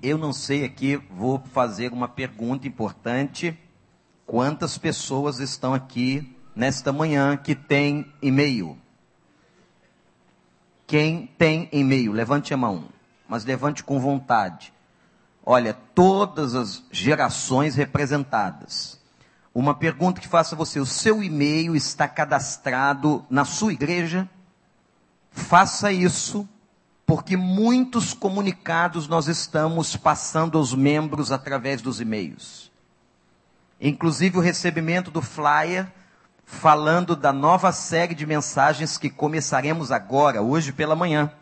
Eu não sei aqui, vou fazer uma pergunta importante. Quantas pessoas estão aqui nesta manhã que tem e-mail? Quem tem e-mail? Levante a mão, mas levante com vontade. Olha, todas as gerações representadas. Uma pergunta que faço a você: o seu e-mail está cadastrado na sua igreja? Faça isso, porque muitos comunicados nós estamos passando aos membros através dos e-mails. Inclusive o recebimento do flyer falando da nova série de mensagens que começaremos agora, hoje pela manhã.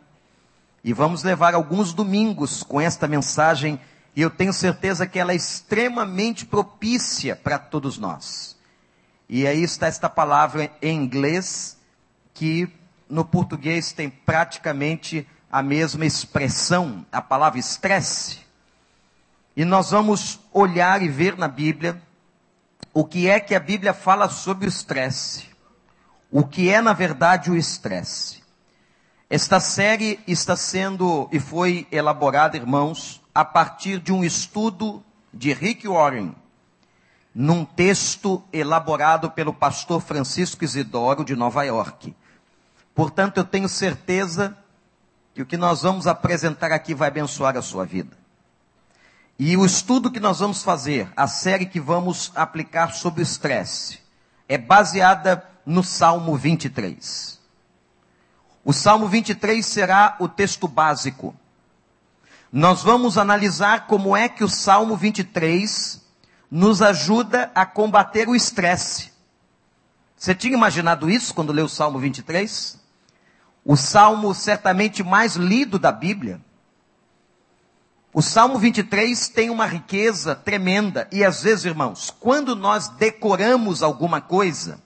E vamos levar alguns domingos com esta mensagem e eu tenho certeza que ela é extremamente propícia para todos nós. E aí está esta palavra em inglês, que no português tem praticamente a mesma expressão, a palavra estresse. E nós vamos olhar e ver na Bíblia o que é que a Bíblia fala sobre o estresse. O que é, na verdade, o estresse. Esta série está sendo e foi elaborada, irmãos, a partir de um estudo de Rick Warren, num texto elaborado pelo pastor Francisco Isidoro de Nova York. Portanto, eu tenho certeza que o que nós vamos apresentar aqui vai abençoar a sua vida. E o estudo que nós vamos fazer, a série que vamos aplicar sobre o estresse, é baseada no Salmo 23. O Salmo 23 será o texto básico nós vamos analisar como é que o Salmo 23 nos ajuda a combater o estresse. Você tinha imaginado isso quando leu o Salmo 23? O salmo certamente mais lido da Bíblia. O Salmo 23 tem uma riqueza tremenda e às vezes, irmãos, quando nós decoramos alguma coisa,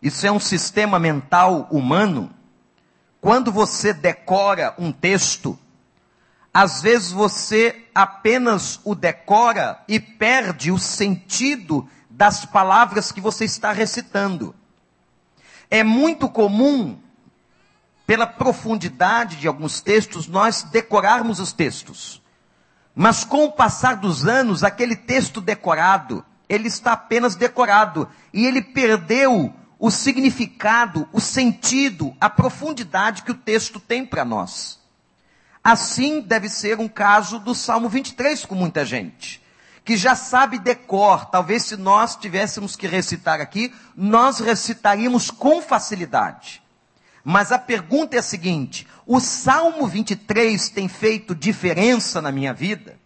isso é um sistema mental humano. Quando você decora um texto, às vezes você apenas o decora e perde o sentido das palavras que você está recitando. É muito comum, pela profundidade de alguns textos, nós decorarmos os textos. Mas com o passar dos anos, aquele texto decorado, ele está apenas decorado e ele perdeu o significado, o sentido, a profundidade que o texto tem para nós. Assim deve ser um caso do Salmo 23 com muita gente, que já sabe decor. Talvez se nós tivéssemos que recitar aqui, nós recitaríamos com facilidade. Mas a pergunta é a seguinte: o Salmo 23 tem feito diferença na minha vida?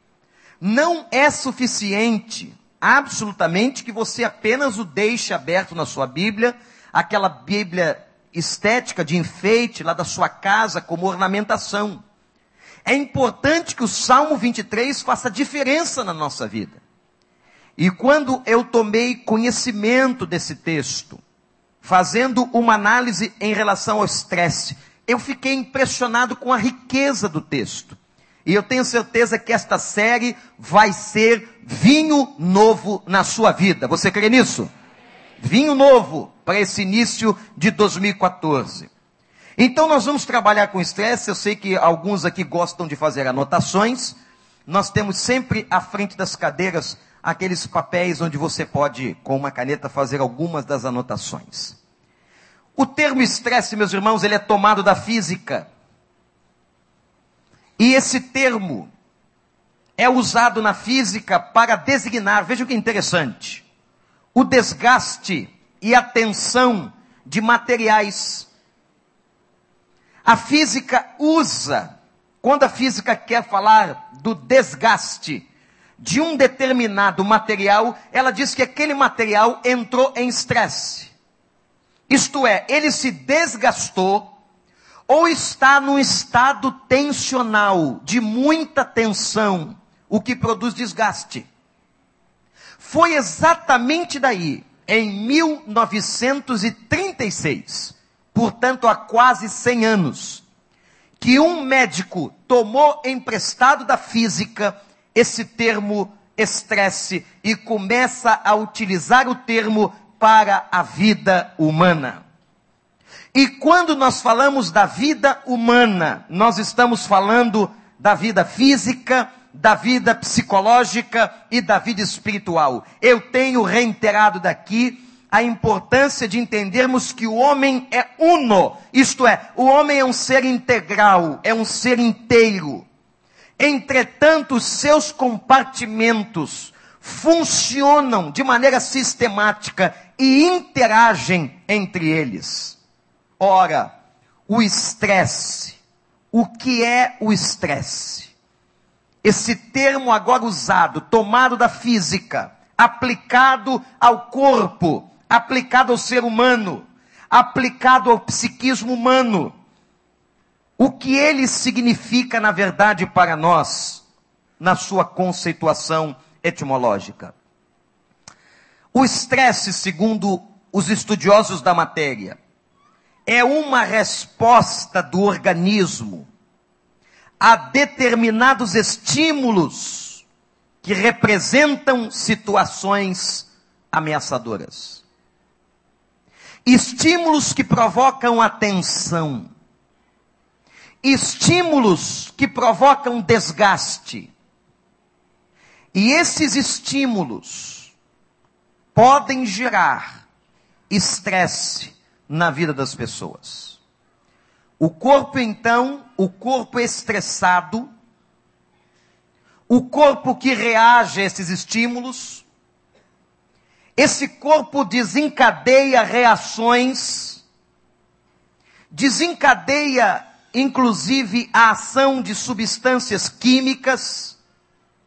Não é suficiente, absolutamente, que você apenas o deixe aberto na sua Bíblia, aquela Bíblia estética de enfeite lá da sua casa como ornamentação. É importante que o Salmo 23 faça diferença na nossa vida. E quando eu tomei conhecimento desse texto, fazendo uma análise em relação ao estresse, eu fiquei impressionado com a riqueza do texto. E eu tenho certeza que esta série vai ser vinho novo na sua vida. Você crê nisso? Vinho novo para esse início de 2014. Então nós vamos trabalhar com estresse. Eu sei que alguns aqui gostam de fazer anotações. Nós temos sempre à frente das cadeiras aqueles papéis onde você pode, com uma caneta, fazer algumas das anotações. O termo estresse, meus irmãos, ele é tomado da física. E esse termo é usado na física para designar, veja que interessante, o desgaste e a tensão de materiais a física usa, quando a física quer falar do desgaste de um determinado material, ela diz que aquele material entrou em estresse. Isto é, ele se desgastou ou está num estado tensional, de muita tensão, o que produz desgaste. Foi exatamente daí, em 1936, portanto há quase 100 anos, que um médico tomou emprestado da física esse termo estresse e começa a utilizar o termo para a vida humana. E quando nós falamos da vida humana, nós estamos falando da vida física, da vida psicológica e da vida espiritual. Eu tenho reiterado daqui a importância de entendermos que o homem é uno, isto é, o homem é um ser integral, é um ser inteiro. Entretanto, os seus compartimentos funcionam de maneira sistemática e interagem entre eles. Ora, o estresse. O que é o estresse? Esse termo agora usado, tomado da física, aplicado ao corpo, aplicado ao ser humano, aplicado ao psiquismo humano. O que ele significa, na verdade, para nós, na sua conceituação etimológica? O estresse, segundo os estudiosos da matéria, é uma resposta do organismo a determinados estímulos que representam situações ameaçadoras. Estímulos que provocam atenção. Estímulos que provocam desgaste. E esses estímulos podem gerar estresse na vida das pessoas. O corpo, então, o corpo estressado, o corpo que reage a esses estímulos, esse corpo desencadeia reações, desencadeia inclusive a ação de substâncias químicas,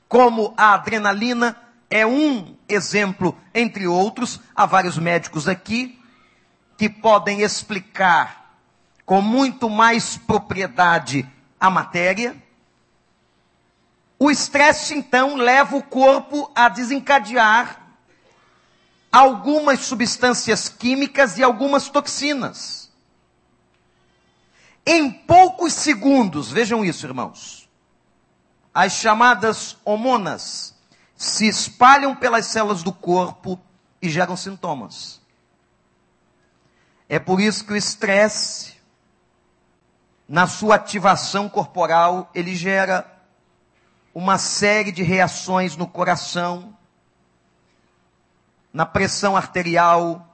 como a adrenalina, é um exemplo entre outros, há vários médicos aqui, que podem explicar com muito mais propriedade a matéria. O estresse, então, leva o corpo a desencadear algumas substâncias químicas e algumas toxinas. Em poucos segundos, vejam isso, irmãos, as chamadas hormonas se espalham pelas células do corpo e geram sintomas. É por isso que o estresse, na sua ativação corporal, ele gera uma série de reações no coração, na pressão arterial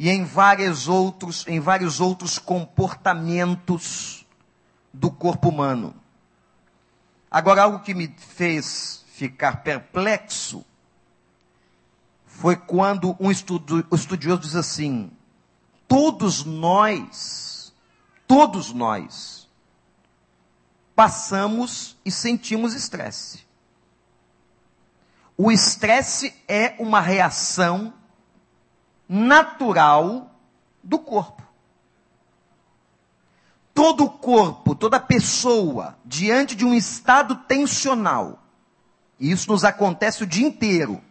e em vários outros, em vários outros comportamentos do corpo humano. Agora algo que me fez ficar perplexo foi quando um estudioso diz assim: todos nós, todos nós, passamos e sentimos estresse. O estresse é uma reação natural do corpo. Todo corpo, toda pessoa, diante de um estado tensional, e isso nos acontece o dia inteiro,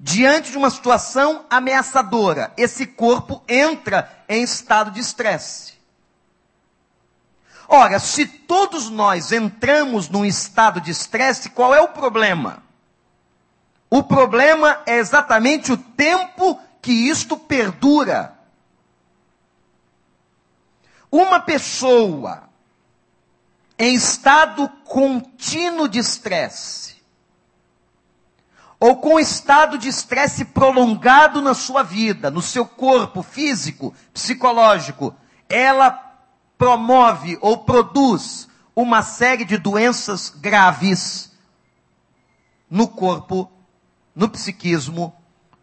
diante de uma situação ameaçadora, esse corpo entra em estado de estresse. Ora, se todos nós entramos num estado de estresse, qual é o problema? O problema é exatamente o tempo que isto perdura. Uma pessoa em estado contínuo de estresse, ou com estado de estresse prolongado na sua vida, no seu corpo físico, psicológico, ela promove ou produz uma série de doenças graves no corpo, no psiquismo,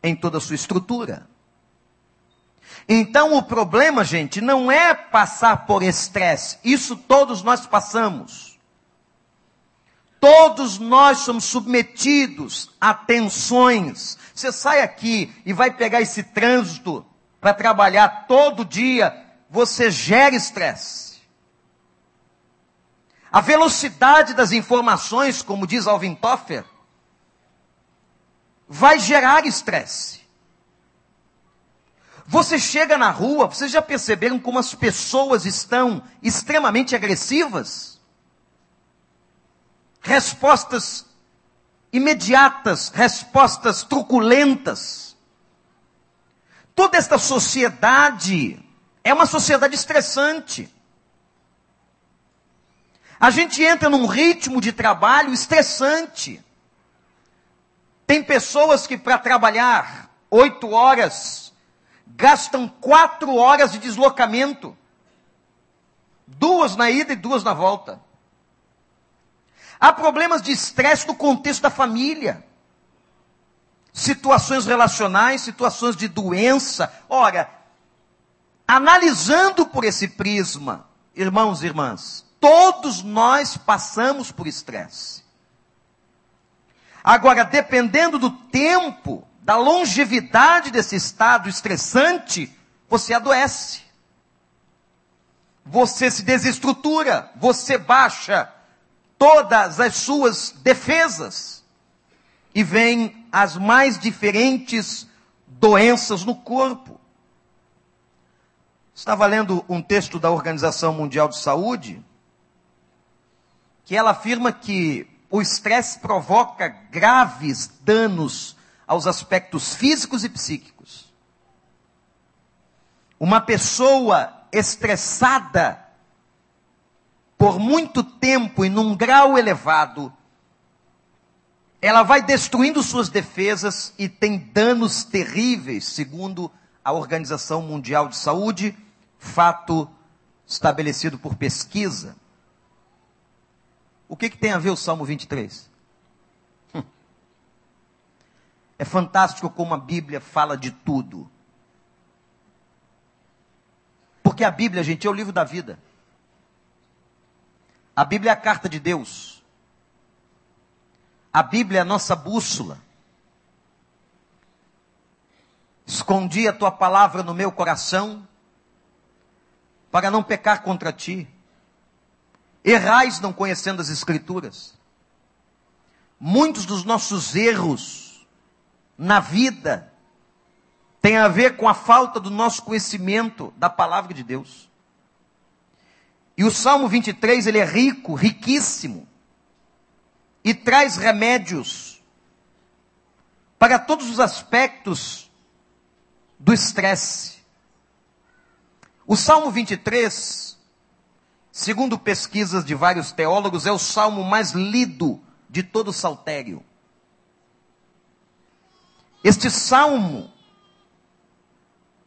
em toda a sua estrutura. Então o problema, gente, não é passar por estresse, isso todos nós passamos. Todos nós somos submetidos a tensões. Você sai aqui e vai pegar esse trânsito para trabalhar todo dia, você gera estresse. A velocidade das informações, como diz Alvin Toffer, vai gerar estresse. Você chega na rua, vocês já perceberam como as pessoas estão extremamente agressivas? respostas imediatas, respostas truculentas. Toda esta sociedade é uma sociedade estressante. A gente entra num ritmo de trabalho estressante. Tem pessoas que para trabalhar oito horas gastam quatro horas de deslocamento. Duas na ida e duas na volta. Há problemas de estresse no contexto da família. Situações relacionais, situações de doença. Ora, analisando por esse prisma, irmãos e irmãs, todos nós passamos por estresse. Agora, dependendo do tempo, da longevidade desse estado estressante, você adoece. Você se desestrutura, você baixa todas as suas defesas e vem as mais diferentes doenças no corpo. Estava lendo um texto da Organização Mundial de Saúde que ela afirma que o estresse provoca graves danos aos aspectos físicos e psíquicos. Uma pessoa estressada por muito tempo e num grau elevado, ela vai destruindo suas defesas e tem danos terríveis, segundo a Organização Mundial de Saúde, fato estabelecido por pesquisa. O que, que tem a ver o Salmo 23? Hum. É fantástico como a Bíblia fala de tudo. Porque a Bíblia, gente, é o livro da vida. A Bíblia é a carta de Deus. A Bíblia é a nossa bússola. Escondi a tua palavra no meu coração para não pecar contra ti. Errais não conhecendo as Escrituras. Muitos dos nossos erros na vida têm a ver com a falta do nosso conhecimento da palavra de Deus. E o Salmo 23, ele é rico, riquíssimo, e traz remédios para todos os aspectos do estresse. O Salmo 23 segundo pesquisas de vários teólogos, é o salmo mais lido de todo o saltério. Este salmo,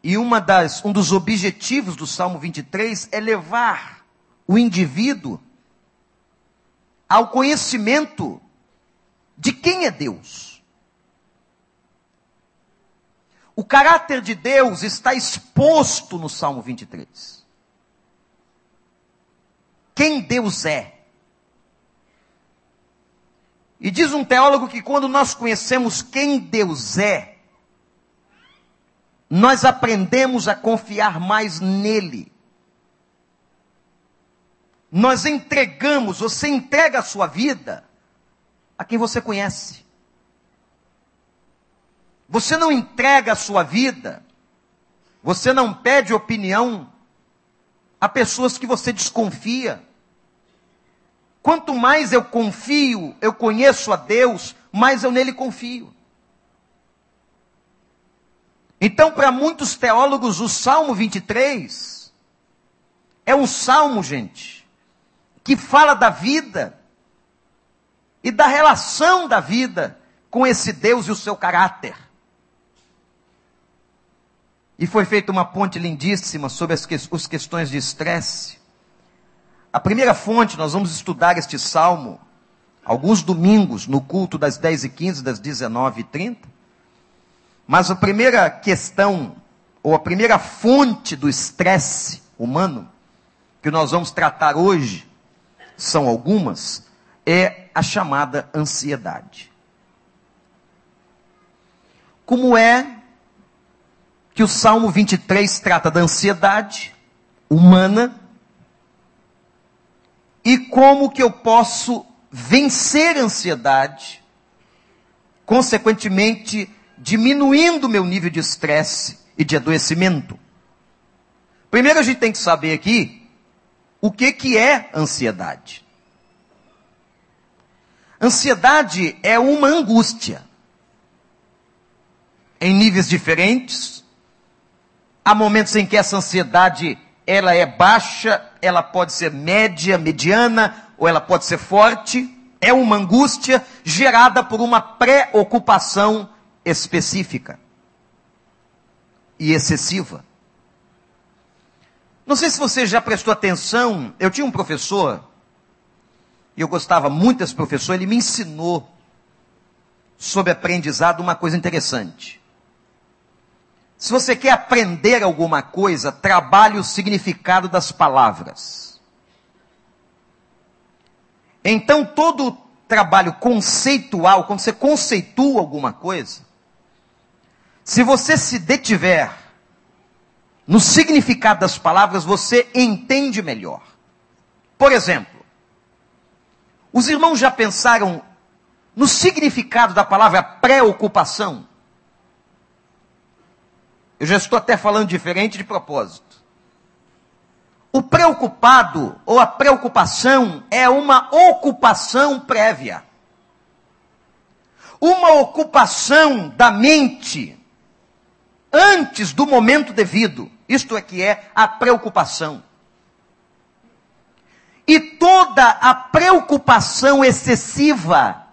e uma das, um dos objetivos do Salmo 23 é levar o indivíduo ao conhecimento de quem é Deus. O caráter de Deus está exposto no Salmo 23 quem Deus é. E diz um teólogo que quando nós conhecemos quem Deus é, nós aprendemos a confiar mais nele. Nós entregamos, você entrega a sua vida a quem você conhece. Você não entrega a sua vida, você não pede opinião a pessoas que você desconfia. Quanto mais eu confio, eu conheço a Deus, mais eu nele confio. Então, para muitos teólogos, o Salmo 23 é um salmo, gente, que fala da vida e da relação da vida com esse Deus e o seu caráter. E foi feita uma ponte lindíssima sobre as que, as questões de estresse. A primeira fonte, nós vamos estudar este salmo alguns domingos no culto das 10 e 15, das 19 e 30. Mas a primeira questão, ou a primeira fonte do estresse humano, que nós vamos tratar hoje, são algumas, é a chamada ansiedade. Como é que o Salmo 23 trata da ansiedade humana e como que eu posso vencer a ansiedade, consequentemente diminuindo meu nível de estresse e de adoecimento. Primeiro a gente tem que saber aqui o que que é ansiedade. Ansiedade é uma angústia. Em níveis diferentes. Há momentos em que essa ansiedade ela é baixa, ela pode ser média, mediana ou ela pode ser forte, é uma angústia gerada por uma preocupação específica e excessiva. Não sei se você já prestou atenção, eu tinha um professor, e eu gostava muito desse professor, ele me ensinou sobre aprendizado uma coisa interessante. Se você quer aprender alguma coisa, trabalhe o significado das palavras. Então, todo trabalho conceitual, quando você conceitua alguma coisa, se você se detiver no significado das palavras, você entende melhor. Por exemplo, os irmãos já pensaram no significado da palavra preocupação? Eu já estou até falando diferente de propósito. O preocupado ou a preocupação é uma ocupação prévia. Uma ocupação da mente antes do momento devido. Isto é que é a preocupação. E toda a preocupação excessiva,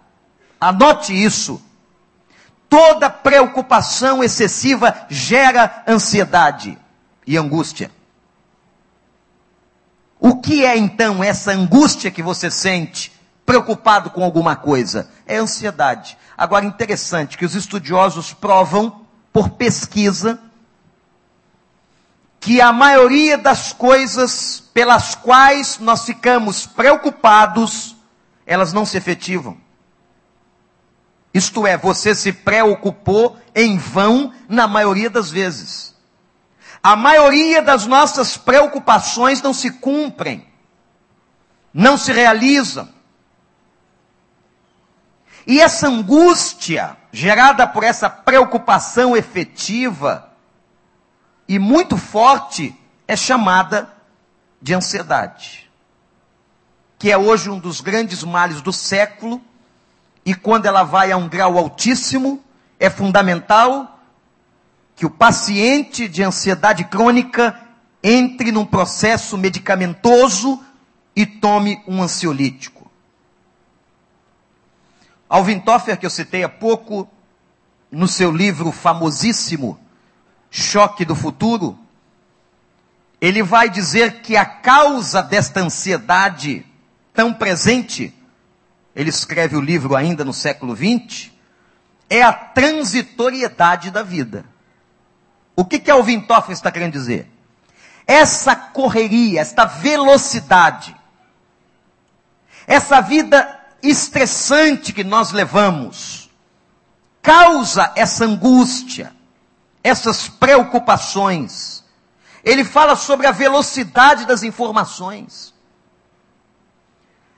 anote isso, toda preocupação excessiva gera ansiedade e angústia. O que é então essa angústia que você sente preocupado com alguma coisa? É ansiedade. Agora, interessante que os estudiosos provam por pesquisa que a maioria das coisas pelas quais nós ficamos preocupados, elas não se efetivam. Isto é, você se preocupou em vão na maioria das vezes. A maioria das nossas preocupações não se cumprem, não se realizam. E essa angústia gerada por essa preocupação efetiva e muito forte é chamada de ansiedade, que é hoje um dos grandes males do século, e quando ela vai a um grau altíssimo, é fundamental que o paciente de ansiedade crônica entre num processo medicamentoso e tome um ansiolítico. Alvin Toffer, que eu citei há pouco, no seu livro famosíssimo, Choque do Futuro, ele vai dizer que a causa desta ansiedade tão presente, ele escreve o livro ainda no século XX, é a transitoriedade da vida. O que que Alvin Toffler está querendo dizer? Essa correria, esta velocidade, essa vida estressante que nós levamos causa essa angústia, essas preocupações. Ele fala sobre a velocidade das informações.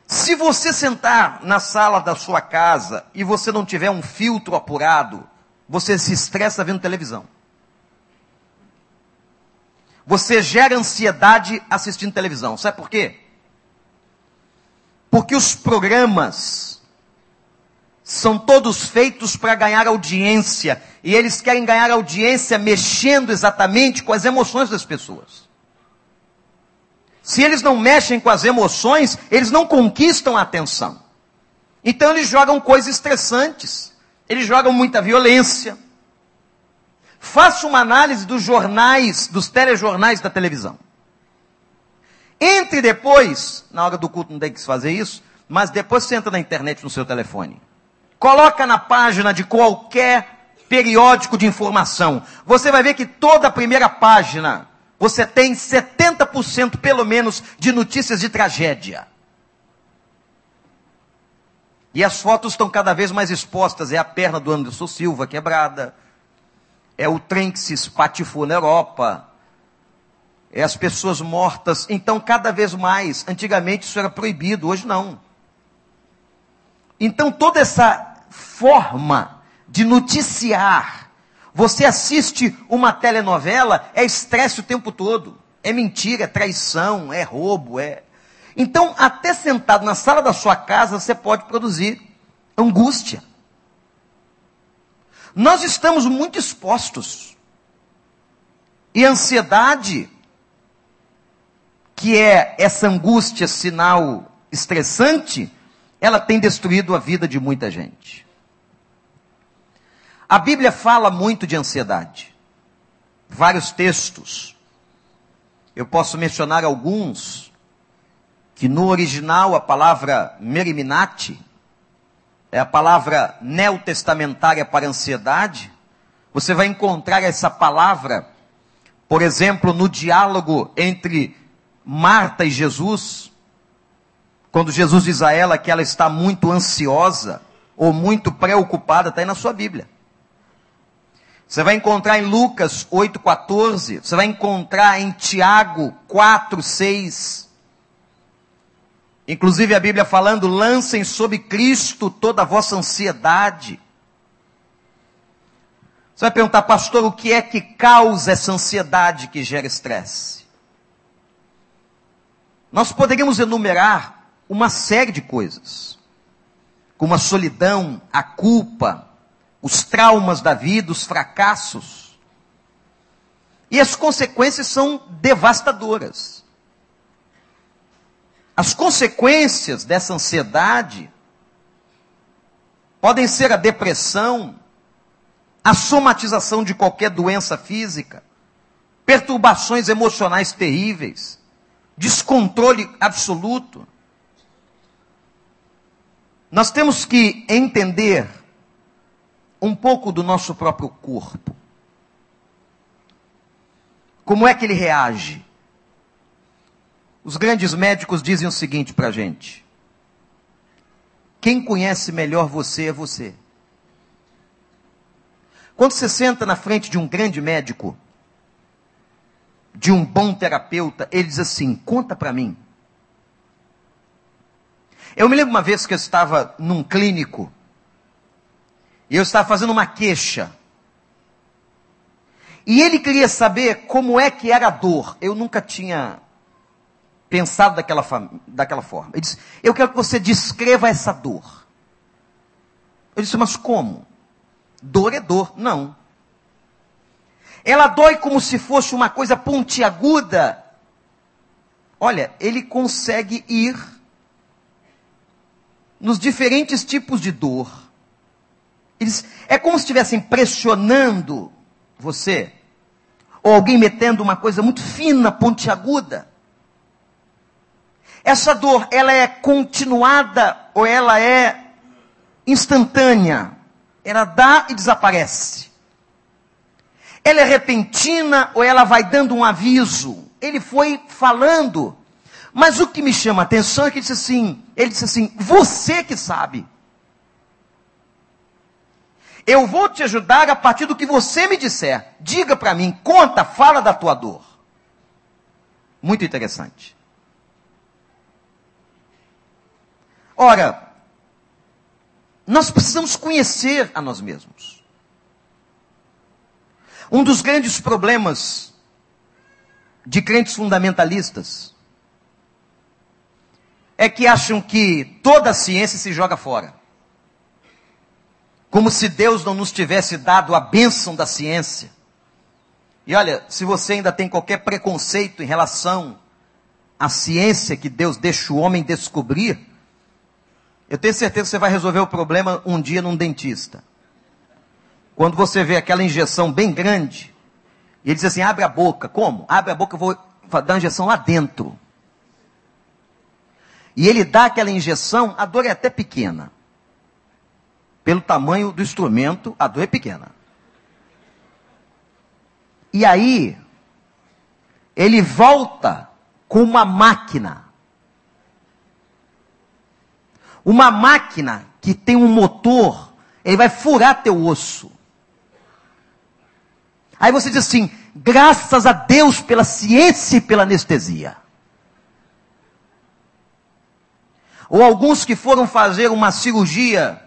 Se você sentar na sala da sua casa e você não tiver um filtro apurado, você se estressa vendo televisão. Você gera ansiedade assistindo televisão. Sabe por quê? Porque os programas são todos feitos para ganhar audiência. E eles querem ganhar audiência mexendo exatamente com as emoções das pessoas. Se eles não mexem com as emoções, eles não conquistam a atenção. Então eles jogam coisas estressantes. Eles jogam muita violência. Faça uma análise dos jornais, dos telejornais da televisão. Entre depois, na hora do culto não tem que fazer isso, mas depois você entra na internet no seu telefone. Coloca na página de qualquer periódico de informação. Você vai ver que toda a primeira página você tem 70% pelo menos de notícias de tragédia. E as fotos estão cada vez mais expostas. É a perna do Anderson Silva quebrada. É o trem que se espatifou na Europa é as pessoas mortas. Então, cada vez mais, antigamente isso era proibido, hoje não. Então, toda essa forma de noticiar, você assiste uma telenovela, é estresse o tempo todo. É mentira, é traição, é roubo, é. Então, até sentado na sala da sua casa, você pode produzir angústia. Nós estamos muito expostos. E ansiedade que é essa angústia sinal estressante, ela tem destruído a vida de muita gente. A Bíblia fala muito de ansiedade. Vários textos. Eu posso mencionar alguns que no original a palavra meriminati é a palavra neotestamentária para ansiedade. Você vai encontrar essa palavra, por exemplo, no diálogo entre Marta e Jesus, quando Jesus diz a ela que ela está muito ansiosa ou muito preocupada, está aí na sua Bíblia. Você vai encontrar em Lucas 8,14, você vai encontrar em Tiago 4, 6. Inclusive a Bíblia falando, lancem sobre Cristo toda a vossa ansiedade. Você vai perguntar, pastor, o que é que causa essa ansiedade que gera estresse? Nós poderíamos enumerar uma série de coisas, como a solidão, a culpa, os traumas da vida, os fracassos. E as consequências são devastadoras. As consequências dessa ansiedade podem ser a depressão, a somatização de qualquer doença física, perturbações emocionais terríveis, descontrole absoluto. Nós temos que entender um pouco do nosso próprio corpo. Como é que ele reage? Os grandes médicos dizem o seguinte para a gente: quem conhece melhor você é você. Quando você senta na frente de um grande médico, de um bom terapeuta, ele diz assim: conta para mim. Eu me lembro uma vez que eu estava num clínico e eu estava fazendo uma queixa. E ele queria saber como é que era a dor. Eu nunca tinha pensado daquela, daquela forma. Ele disse: Eu quero que você descreva essa dor. Eu disse: Mas como? Dor é dor. Não. Ela dói como se fosse uma coisa pontiaguda. Olha, ele consegue ir nos diferentes tipos de dor eles, é como se estivessem pressionando você. Ou alguém metendo uma coisa muito fina, pontiaguda. Essa dor, ela é continuada ou ela é instantânea? Ela dá e desaparece. Ela é repentina ou ela vai dando um aviso? Ele foi falando. Mas o que me chama a atenção é que ele disse assim, ele disse assim, você que sabe. Eu vou te ajudar a partir do que você me disser. Diga para mim, conta, fala da tua dor. Muito interessante. Ora, nós precisamos conhecer a nós mesmos. Um dos grandes problemas de crentes fundamentalistas é que acham que toda a ciência se joga fora. Como se Deus não nos tivesse dado a bênção da ciência. E olha, se você ainda tem qualquer preconceito em relação à ciência que Deus deixa o homem descobrir, eu tenho certeza que você vai resolver o problema um dia num dentista. Quando você vê aquela injeção bem grande, e ele diz assim: abre a boca. Como? Abre a boca, eu vou dar uma injeção lá dentro. E ele dá aquela injeção, a dor é até pequena pelo tamanho do instrumento, a dor é pequena. E aí, ele volta com uma máquina. Uma máquina que tem um motor, ele vai furar teu osso. Aí você diz assim: graças a Deus pela ciência e pela anestesia. Ou alguns que foram fazer uma cirurgia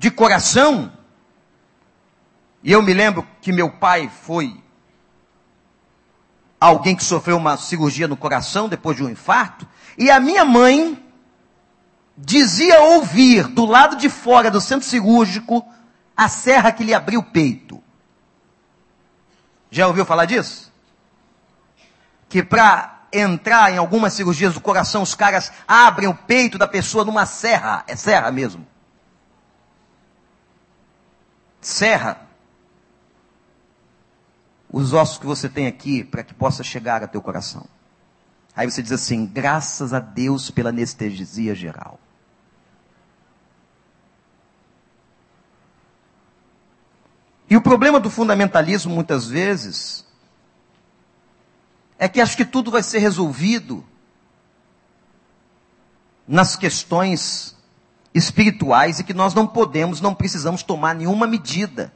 de coração. E eu me lembro que meu pai foi alguém que sofreu uma cirurgia no coração depois de um infarto. E a minha mãe dizia ouvir do lado de fora do centro cirúrgico a serra que lhe abriu o peito. Já ouviu falar disso? Que para entrar em algumas cirurgias do coração, os caras abrem o peito da pessoa numa serra. É serra mesmo. Serra. Os ossos que você tem aqui para que possa chegar a teu coração. Aí você diz assim: graças a Deus pela anestesia geral. E o problema do fundamentalismo, muitas vezes, é que acho que tudo vai ser resolvido nas questões espirituais e que nós não podemos, não precisamos tomar nenhuma medida,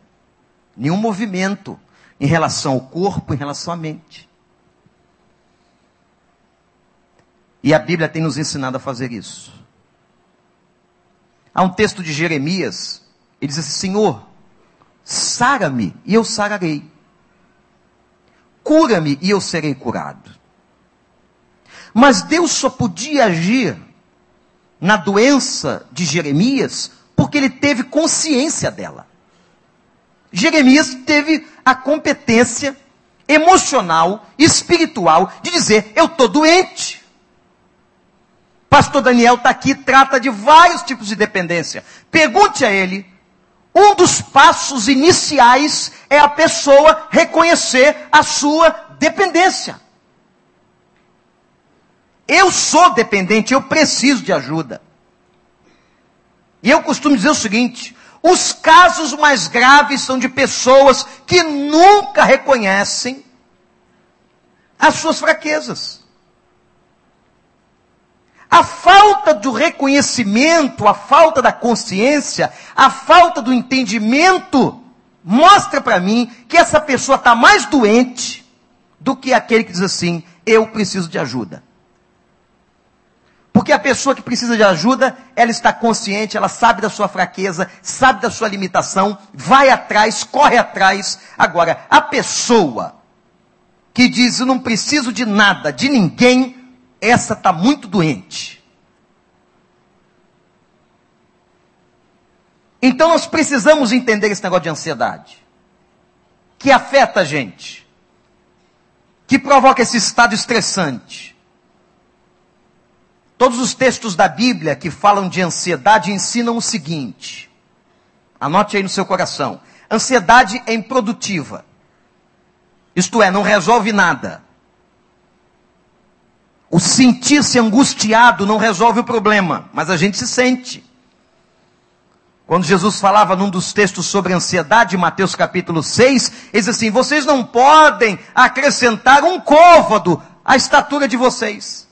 nenhum movimento em relação ao corpo, em relação à mente. E a Bíblia tem nos ensinado a fazer isso. Há um texto de Jeremias, ele diz assim: Senhor, Sara-me e eu sararei. Cura-me e eu serei curado. Mas Deus só podia agir na doença de Jeremias porque ele teve consciência dela. Jeremias teve a competência emocional, espiritual, de dizer: Eu estou doente. Pastor Daniel está aqui, trata de vários tipos de dependência. Pergunte a ele um dos passos iniciais é a pessoa reconhecer a sua dependência. Eu sou dependente, eu preciso de ajuda. E eu costumo dizer o seguinte: os casos mais graves são de pessoas que nunca reconhecem as suas fraquezas. A falta do reconhecimento, a falta da consciência, a falta do entendimento, mostra para mim que essa pessoa está mais doente do que aquele que diz assim: eu preciso de ajuda. Porque a pessoa que precisa de ajuda, ela está consciente, ela sabe da sua fraqueza, sabe da sua limitação, vai atrás, corre atrás. Agora, a pessoa que diz: eu não preciso de nada, de ninguém, essa está muito doente. Então nós precisamos entender esse negócio de ansiedade, que afeta a gente, que provoca esse estado estressante. Todos os textos da Bíblia que falam de ansiedade ensinam o seguinte: anote aí no seu coração. Ansiedade é improdutiva. Isto é, não resolve nada. O sentir-se angustiado não resolve o problema, mas a gente se sente. Quando Jesus falava num dos textos sobre ansiedade, Mateus capítulo 6, ele diz assim: vocês não podem acrescentar um côvado à estatura de vocês.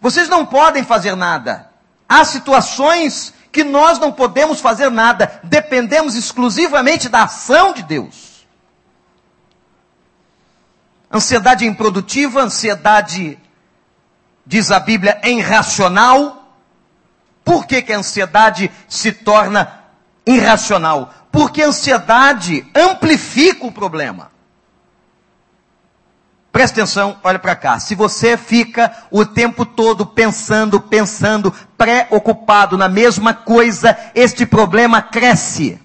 Vocês não podem fazer nada. Há situações que nós não podemos fazer nada, dependemos exclusivamente da ação de Deus. Ansiedade improdutiva, ansiedade, diz a Bíblia, é irracional. Por que, que a ansiedade se torna irracional? Porque a ansiedade amplifica o problema. Presta atenção, olha para cá. Se você fica o tempo todo pensando, pensando, preocupado na mesma coisa, este problema cresce.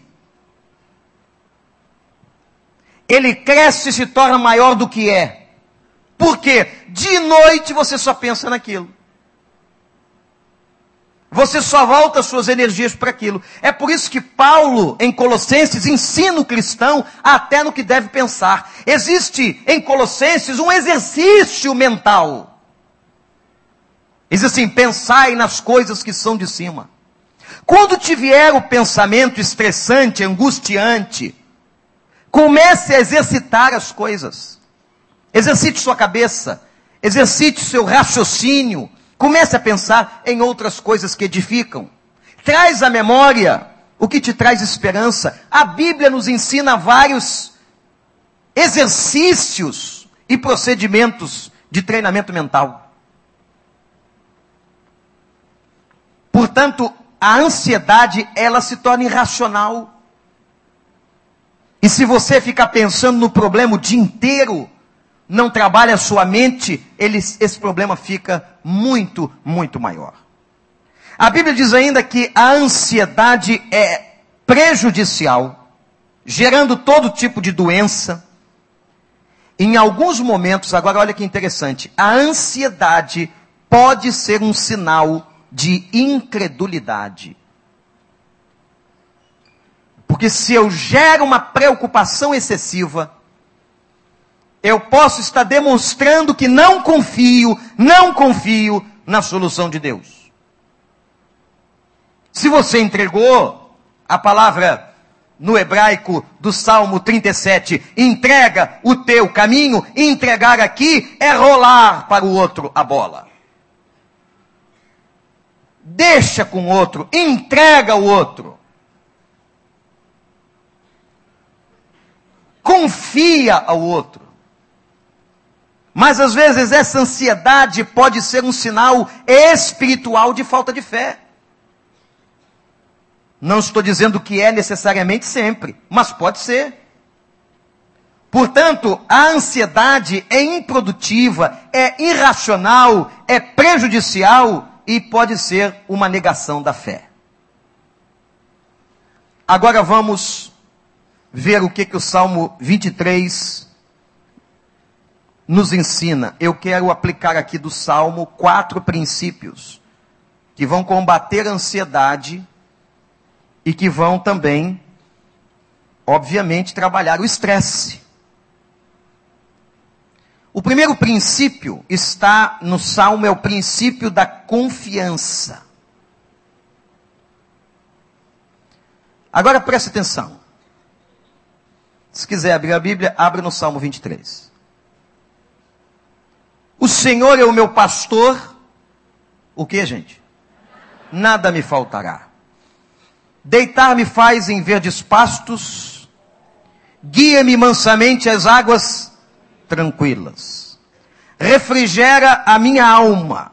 ele cresce e se torna maior do que é. Por quê? De noite você só pensa naquilo. Você só volta suas energias para aquilo. É por isso que Paulo, em Colossenses, ensina o cristão até no que deve pensar. Existe em Colossenses um exercício mental. Diz assim: pensai nas coisas que são de cima. Quando te vier o pensamento estressante, angustiante, Comece a exercitar as coisas. Exercite sua cabeça. Exercite seu raciocínio. Comece a pensar em outras coisas que edificam. Traz à memória o que te traz esperança. A Bíblia nos ensina vários exercícios e procedimentos de treinamento mental. Portanto, a ansiedade, ela se torna irracional. E se você ficar pensando no problema o dia inteiro, não trabalha a sua mente, ele, esse problema fica muito, muito maior. A Bíblia diz ainda que a ansiedade é prejudicial, gerando todo tipo de doença. Em alguns momentos, agora olha que interessante, a ansiedade pode ser um sinal de incredulidade. Porque se eu gero uma preocupação excessiva, eu posso estar demonstrando que não confio, não confio na solução de Deus. Se você entregou a palavra no hebraico do Salmo 37, entrega o teu caminho, entregar aqui é rolar para o outro a bola. Deixa com o outro, entrega o outro. Confia ao outro. Mas às vezes essa ansiedade pode ser um sinal espiritual de falta de fé. Não estou dizendo que é necessariamente sempre, mas pode ser. Portanto, a ansiedade é improdutiva, é irracional, é prejudicial e pode ser uma negação da fé. Agora vamos ver o que, que o Salmo 23 nos ensina. Eu quero aplicar aqui do Salmo quatro princípios que vão combater a ansiedade e que vão também, obviamente, trabalhar o estresse. O primeiro princípio está no Salmo, é o princípio da confiança. Agora preste atenção. Se quiser abrir a Bíblia, abre no Salmo 23. O Senhor é o meu pastor. O que, gente? Nada me faltará. Deitar-me faz em verdes pastos. Guia-me mansamente às águas tranquilas. Refrigera a minha alma.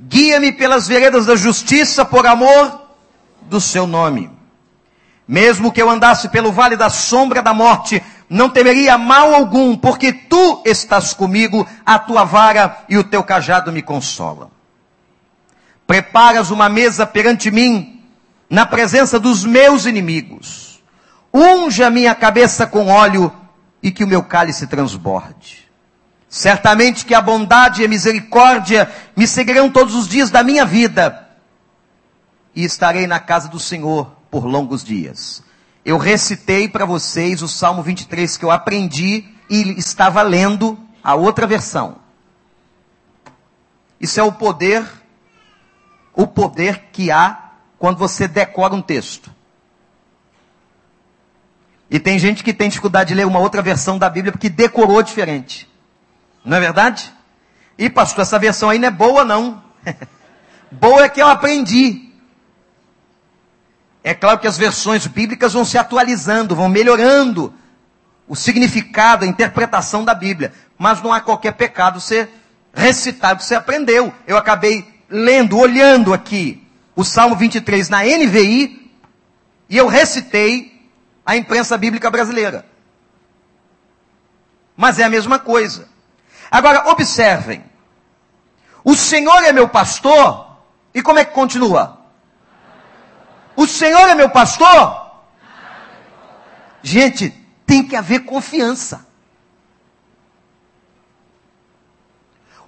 Guia-me pelas veredas da justiça por amor do seu nome. Mesmo que eu andasse pelo vale da sombra da morte, não temeria mal algum, porque tu estás comigo, a tua vara e o teu cajado me consolam. Preparas uma mesa perante mim, na presença dos meus inimigos. Unja a minha cabeça com óleo e que o meu cálice transborde. Certamente que a bondade e a misericórdia me seguirão todos os dias da minha vida, e estarei na casa do Senhor por longos dias eu recitei para vocês o Salmo 23 que eu aprendi e estava lendo a outra versão. Isso é o poder, o poder que há quando você decora um texto. E tem gente que tem dificuldade de ler uma outra versão da Bíblia porque decorou diferente. Não é verdade? E pastor, essa versão aí não é boa não. boa é que eu aprendi. É claro que as versões bíblicas vão se atualizando, vão melhorando o significado, a interpretação da Bíblia. Mas não há qualquer pecado você recitar o que você aprendeu. Eu acabei lendo, olhando aqui o Salmo 23 na NVI e eu recitei a imprensa bíblica brasileira. Mas é a mesma coisa. Agora, observem. O Senhor é meu pastor, e como é que continua? O Senhor é meu pastor? Gente, tem que haver confiança.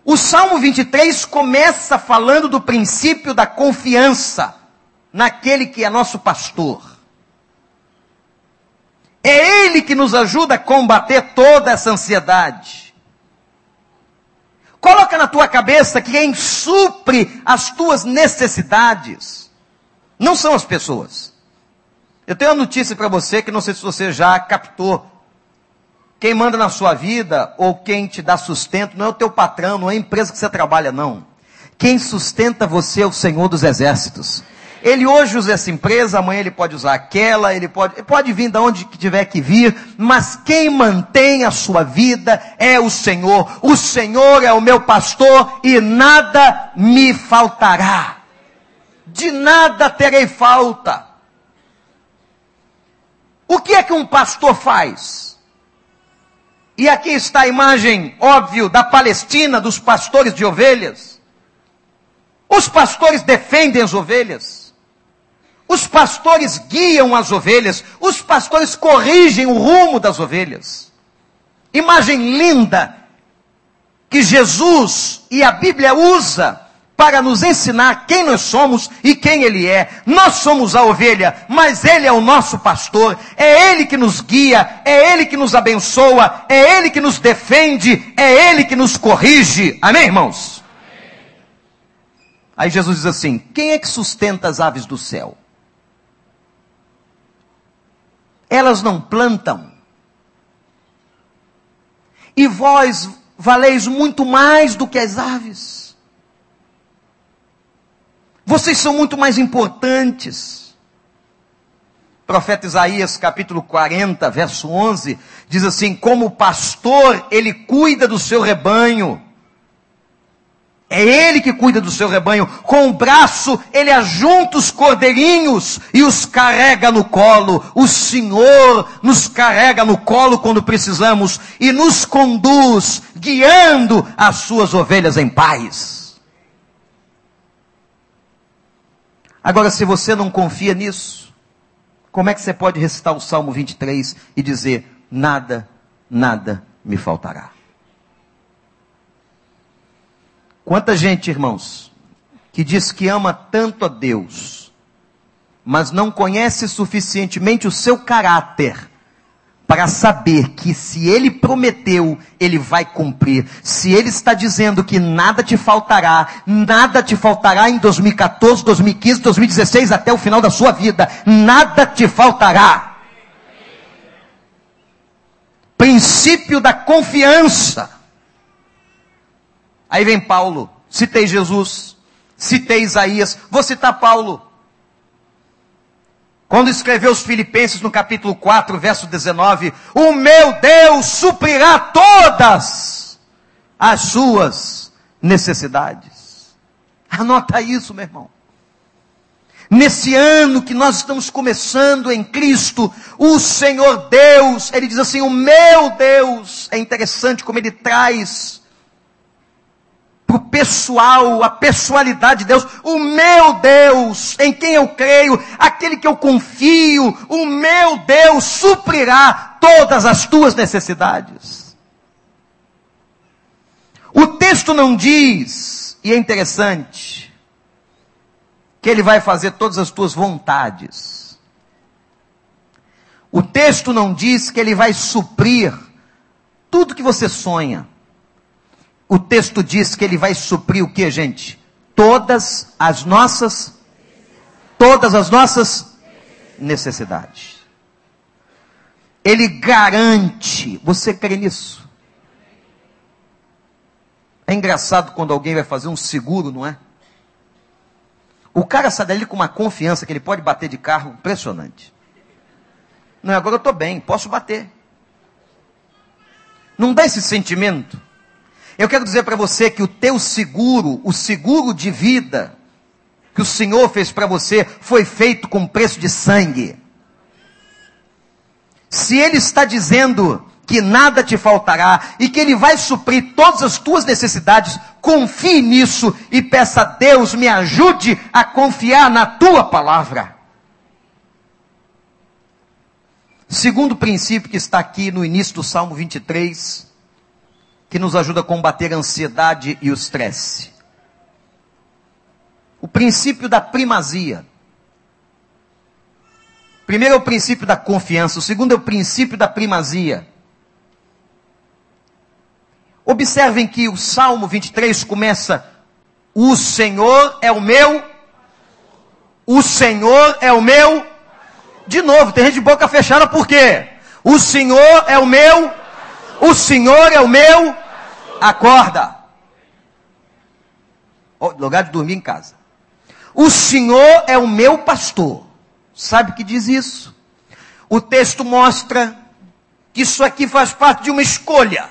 O Salmo 23 começa falando do princípio da confiança naquele que é nosso pastor. É Ele que nos ajuda a combater toda essa ansiedade. Coloca na tua cabeça que quem supre as tuas necessidades não são as pessoas. Eu tenho uma notícia para você que não sei se você já captou. Quem manda na sua vida ou quem te dá sustento não é o teu patrão, não é a empresa que você trabalha, não. Quem sustenta você é o Senhor dos Exércitos. Ele hoje usa essa empresa, amanhã ele pode usar aquela, ele pode, pode vir de onde tiver que vir, mas quem mantém a sua vida é o Senhor. O Senhor é o meu pastor e nada me faltará de nada terei falta. O que é que um pastor faz? E aqui está a imagem, óbvio, da Palestina, dos pastores de ovelhas. Os pastores defendem as ovelhas. Os pastores guiam as ovelhas. Os pastores corrigem o rumo das ovelhas. Imagem linda que Jesus e a Bíblia usa para nos ensinar quem nós somos e quem Ele é. Nós somos a ovelha, mas Ele é o nosso pastor, é Ele que nos guia, é Ele que nos abençoa, é Ele que nos defende, é Ele que nos corrige. Amém, irmãos? Aí Jesus diz assim: quem é que sustenta as aves do céu? Elas não plantam. E vós valeis muito mais do que as aves. Vocês são muito mais importantes. Profeta Isaías, capítulo 40, verso 11, diz assim: Como pastor, ele cuida do seu rebanho. É ele que cuida do seu rebanho. Com o braço, ele ajunta os cordeirinhos e os carrega no colo. O Senhor nos carrega no colo quando precisamos e nos conduz, guiando as suas ovelhas em paz. Agora, se você não confia nisso, como é que você pode recitar o Salmo 23 e dizer: Nada, nada me faltará? Quanta gente, irmãos, que diz que ama tanto a Deus, mas não conhece suficientemente o seu caráter para saber que se ele prometeu, ele vai cumprir. Se ele está dizendo que nada te faltará, nada te faltará em 2014, 2015, 2016, até o final da sua vida, nada te faltará. Princípio da confiança. Aí vem Paulo, citei Jesus, citei Isaías, vou citar Paulo. Quando escreveu os Filipenses no capítulo 4, verso 19: O meu Deus suprirá todas as suas necessidades. Anota isso, meu irmão. Nesse ano que nós estamos começando em Cristo, o Senhor Deus, Ele diz assim: O meu Deus, é interessante como Ele traz para o pessoal, a pessoalidade de Deus, o meu Deus, em quem eu creio, aquele que eu confio, o meu Deus suprirá todas as tuas necessidades. O texto não diz, e é interessante, que ele vai fazer todas as tuas vontades. O texto não diz que ele vai suprir tudo que você sonha o texto diz que ele vai suprir o que, gente? Todas as nossas, todas as nossas necessidades. Ele garante. Você crê nisso? É engraçado quando alguém vai fazer um seguro, não é? O cara sai dali com uma confiança que ele pode bater de carro impressionante. Não, agora eu estou bem, posso bater. Não dá esse sentimento? Eu quero dizer para você que o teu seguro, o seguro de vida que o Senhor fez para você, foi feito com preço de sangue. Se Ele está dizendo que nada te faltará e que Ele vai suprir todas as tuas necessidades, confie nisso e peça a Deus, me ajude a confiar na tua palavra. Segundo princípio que está aqui no início do Salmo 23, que nos ajuda a combater a ansiedade e o estresse. O princípio da primazia. Primeiro é o princípio da confiança, o segundo é o princípio da primazia. Observem que o Salmo 23 começa: O Senhor é o meu, o Senhor é o meu. De novo, tem gente de boca fechada por quê? O Senhor é o meu, o Senhor é o meu acorda. lugar de dormir em casa. O Senhor é o meu pastor. Sabe que diz isso? O texto mostra que isso aqui faz parte de uma escolha.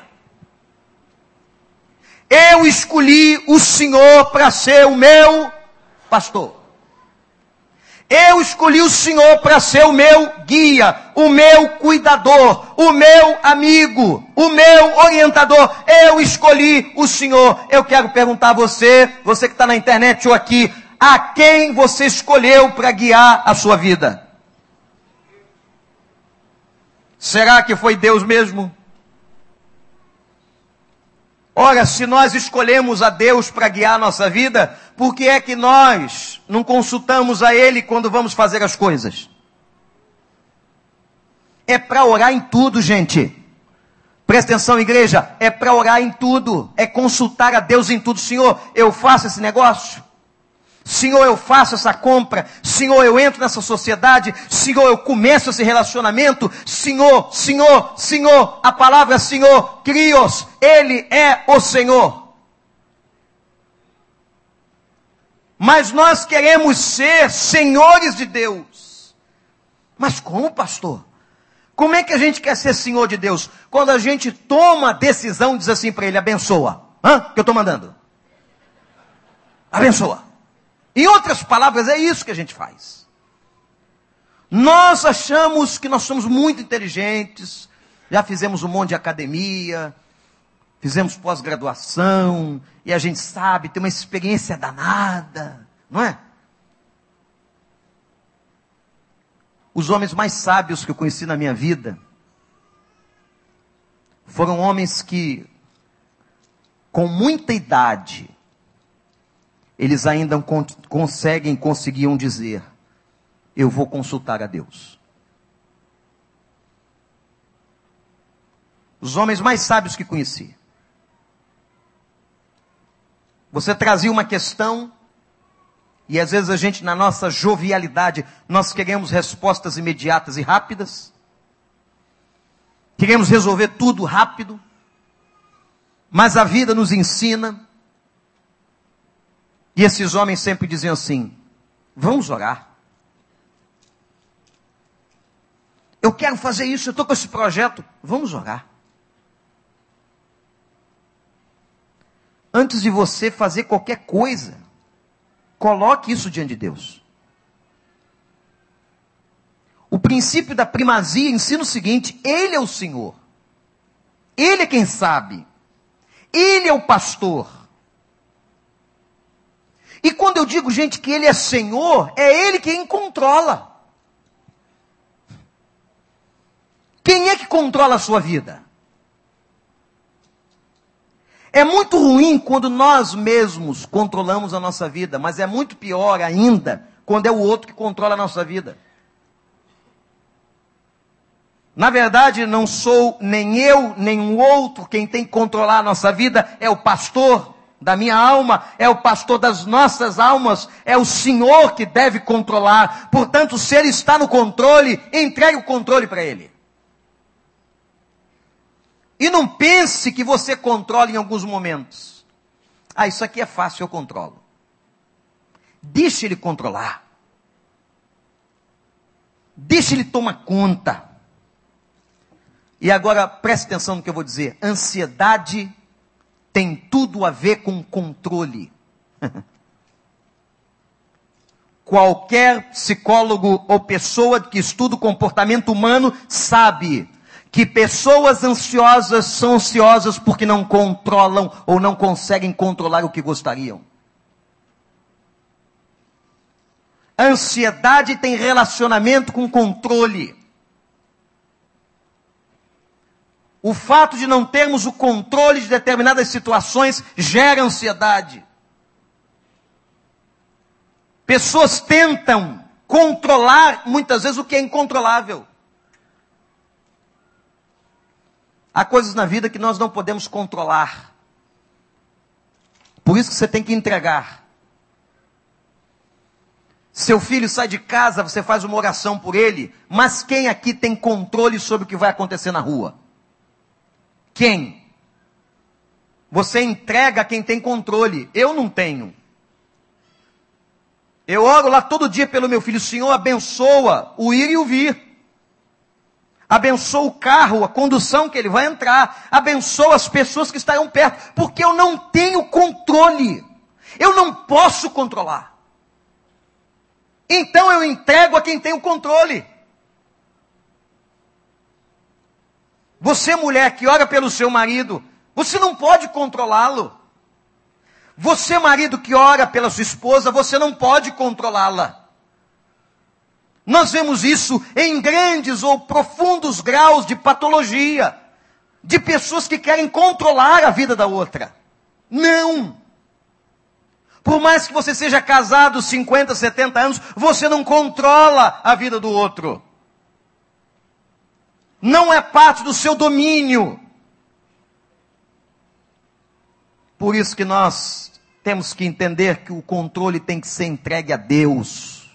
Eu escolhi o Senhor para ser o meu pastor. Eu escolhi o Senhor para ser o meu guia, o meu cuidador, o meu amigo, o meu orientador. Eu escolhi o Senhor. Eu quero perguntar a você, você que está na internet ou aqui, a quem você escolheu para guiar a sua vida? Será que foi Deus mesmo? Ora, se nós escolhemos a Deus para guiar a nossa vida, por que é que nós não consultamos a Ele quando vamos fazer as coisas? É para orar em tudo, gente. Presta atenção, igreja. É para orar em tudo. É consultar a Deus em tudo. Senhor, eu faço esse negócio? Senhor, eu faço essa compra. Senhor, eu entro nessa sociedade. Senhor, eu começo esse relacionamento. Senhor, Senhor, Senhor. A palavra Senhor, Crios. Ele é o Senhor. Mas nós queremos ser senhores de Deus. Mas como, pastor? Como é que a gente quer ser senhor de Deus? Quando a gente toma a decisão, diz assim para ele, abençoa. Hã? Que eu estou mandando. Abençoa. Em outras palavras, é isso que a gente faz. Nós achamos que nós somos muito inteligentes, já fizemos um monte de academia, fizemos pós-graduação, e a gente sabe, tem uma experiência danada, não é? Os homens mais sábios que eu conheci na minha vida foram homens que, com muita idade, eles ainda conseguem, conseguiam dizer: Eu vou consultar a Deus. Os homens mais sábios que conheci. Você trazia uma questão, e às vezes a gente, na nossa jovialidade, nós queremos respostas imediatas e rápidas. Queremos resolver tudo rápido. Mas a vida nos ensina. E esses homens sempre diziam assim: vamos orar. Eu quero fazer isso, eu estou com esse projeto. Vamos orar. Antes de você fazer qualquer coisa, Coloque isso diante de Deus. O princípio da primazia ensina o seguinte: Ele é o Senhor. Ele é quem sabe. Ele é o pastor. E quando eu digo, gente, que Ele é Senhor, é Ele quem controla. Quem é que controla a sua vida? É muito ruim quando nós mesmos controlamos a nossa vida, mas é muito pior ainda quando é o outro que controla a nossa vida. Na verdade, não sou nem eu, nem um outro quem tem que controlar a nossa vida, é o pastor da minha alma, é o pastor das nossas almas, é o Senhor que deve controlar. Portanto, se Ele está no controle, entregue o controle para Ele. E não pense que você controla em alguns momentos. Ah, isso aqui é fácil, eu controlo. Deixe ele controlar. Deixe ele tomar conta. E agora preste atenção no que eu vou dizer. Ansiedade tem tudo a ver com controle. Qualquer psicólogo ou pessoa que estuda o comportamento humano sabe que pessoas ansiosas são ansiosas porque não controlam ou não conseguem controlar o que gostariam. Ansiedade tem relacionamento com controle. O fato de não termos o controle de determinadas situações gera ansiedade. Pessoas tentam controlar muitas vezes o que é incontrolável. Há coisas na vida que nós não podemos controlar. Por isso que você tem que entregar. Seu filho sai de casa, você faz uma oração por ele, mas quem aqui tem controle sobre o que vai acontecer na rua? Quem? Você entrega a quem tem controle. Eu não tenho. Eu oro lá todo dia pelo meu filho. Senhor, abençoa o ir e o vir abençoa o carro, a condução que ele vai entrar, abençoa as pessoas que estarão perto, porque eu não tenho controle, eu não posso controlar. Então eu entrego a quem tem o controle. Você, mulher que ora pelo seu marido, você não pode controlá-lo. Você, marido que ora pela sua esposa, você não pode controlá-la. Nós vemos isso em grandes ou profundos graus de patologia. de pessoas que querem controlar a vida da outra. Não! Por mais que você seja casado 50, 70 anos, você não controla a vida do outro. Não é parte do seu domínio. Por isso que nós temos que entender que o controle tem que ser entregue a Deus.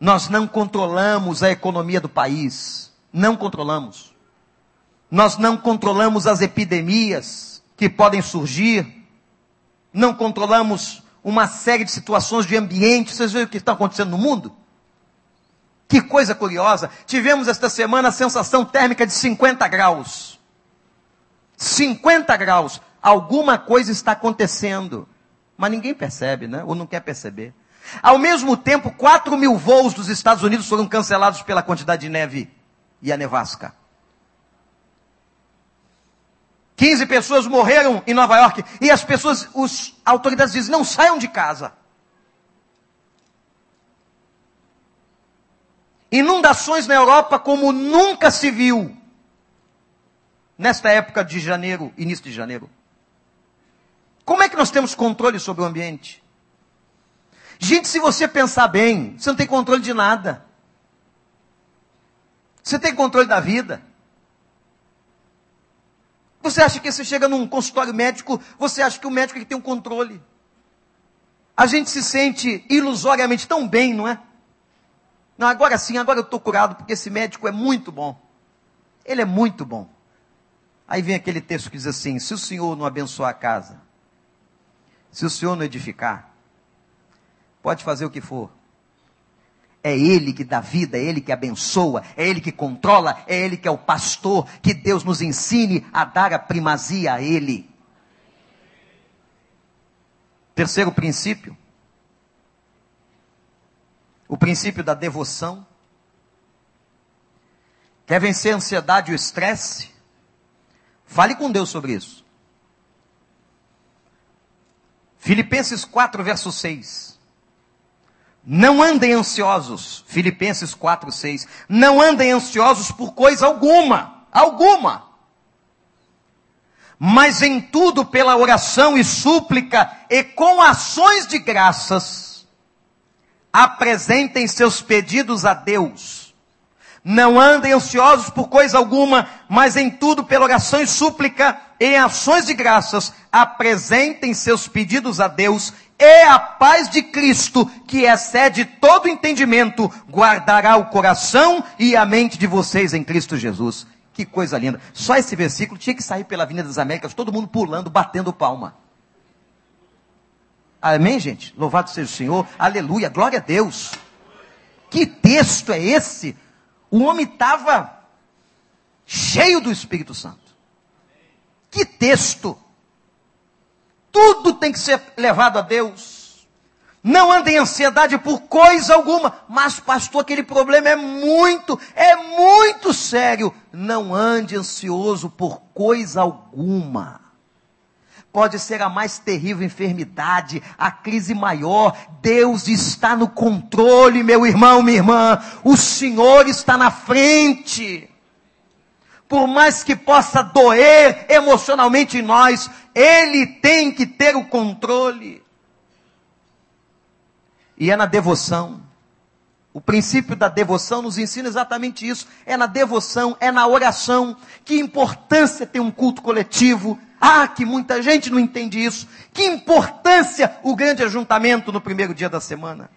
Nós não controlamos a economia do país. Não controlamos. Nós não controlamos as epidemias que podem surgir não controlamos uma série de situações de ambiente. Vocês veem o que está acontecendo no mundo? Que coisa curiosa. Tivemos esta semana a sensação térmica de 50 graus. 50 graus. Alguma coisa está acontecendo. Mas ninguém percebe, né? Ou não quer perceber. Ao mesmo tempo, 4 mil voos dos Estados Unidos foram cancelados pela quantidade de neve e a nevasca. 15 pessoas morreram em Nova York e as pessoas, os autoridades dizem, não saiam de casa. Inundações na Europa como nunca se viu nesta época de janeiro, início de janeiro. Como é que nós temos controle sobre o ambiente? Gente, se você pensar bem, você não tem controle de nada. Você tem controle da vida. Você acha que você chega num consultório médico, você acha que o médico é que tem um controle. A gente se sente ilusoriamente tão bem, não é? Não, agora sim, agora eu estou curado, porque esse médico é muito bom. Ele é muito bom. Aí vem aquele texto que diz assim: se o Senhor não abençoar a casa, se o Senhor não edificar, pode fazer o que for, é Ele que dá vida, é Ele que abençoa, é Ele que controla, é Ele que é o pastor. Que Deus nos ensine a dar a primazia a Ele. Terceiro princípio. O princípio da devoção. Quer vencer a ansiedade e o estresse? Fale com Deus sobre isso. Filipenses 4, verso 6. Não andem ansiosos, Filipenses 4, 6. Não andem ansiosos por coisa alguma, alguma. Mas em tudo pela oração e súplica e com ações de graças, apresentem seus pedidos a Deus. Não andem ansiosos por coisa alguma, mas em tudo pela oração e súplica e ações de graças, apresentem seus pedidos a Deus e a paz de Cristo, que excede todo entendimento, guardará o coração e a mente de vocês em Cristo Jesus. Que coisa linda. Só esse versículo tinha que sair pela Avenida das Américas, todo mundo pulando, batendo palma. Amém, gente? Louvado seja o Senhor. Aleluia. Glória a Deus. Que texto é esse? O homem estava cheio do Espírito Santo. Que texto! Tudo tem que ser levado a Deus. Não ande em ansiedade por coisa alguma. Mas, pastor, aquele problema é muito, é muito sério. Não ande ansioso por coisa alguma. Pode ser a mais terrível enfermidade, a crise maior. Deus está no controle, meu irmão, minha irmã. O Senhor está na frente por mais que possa doer emocionalmente em nós, ele tem que ter o controle. E é na devoção. O princípio da devoção nos ensina exatamente isso. É na devoção, é na oração. Que importância tem um culto coletivo. Ah, que muita gente não entende isso. Que importância o grande ajuntamento no primeiro dia da semana.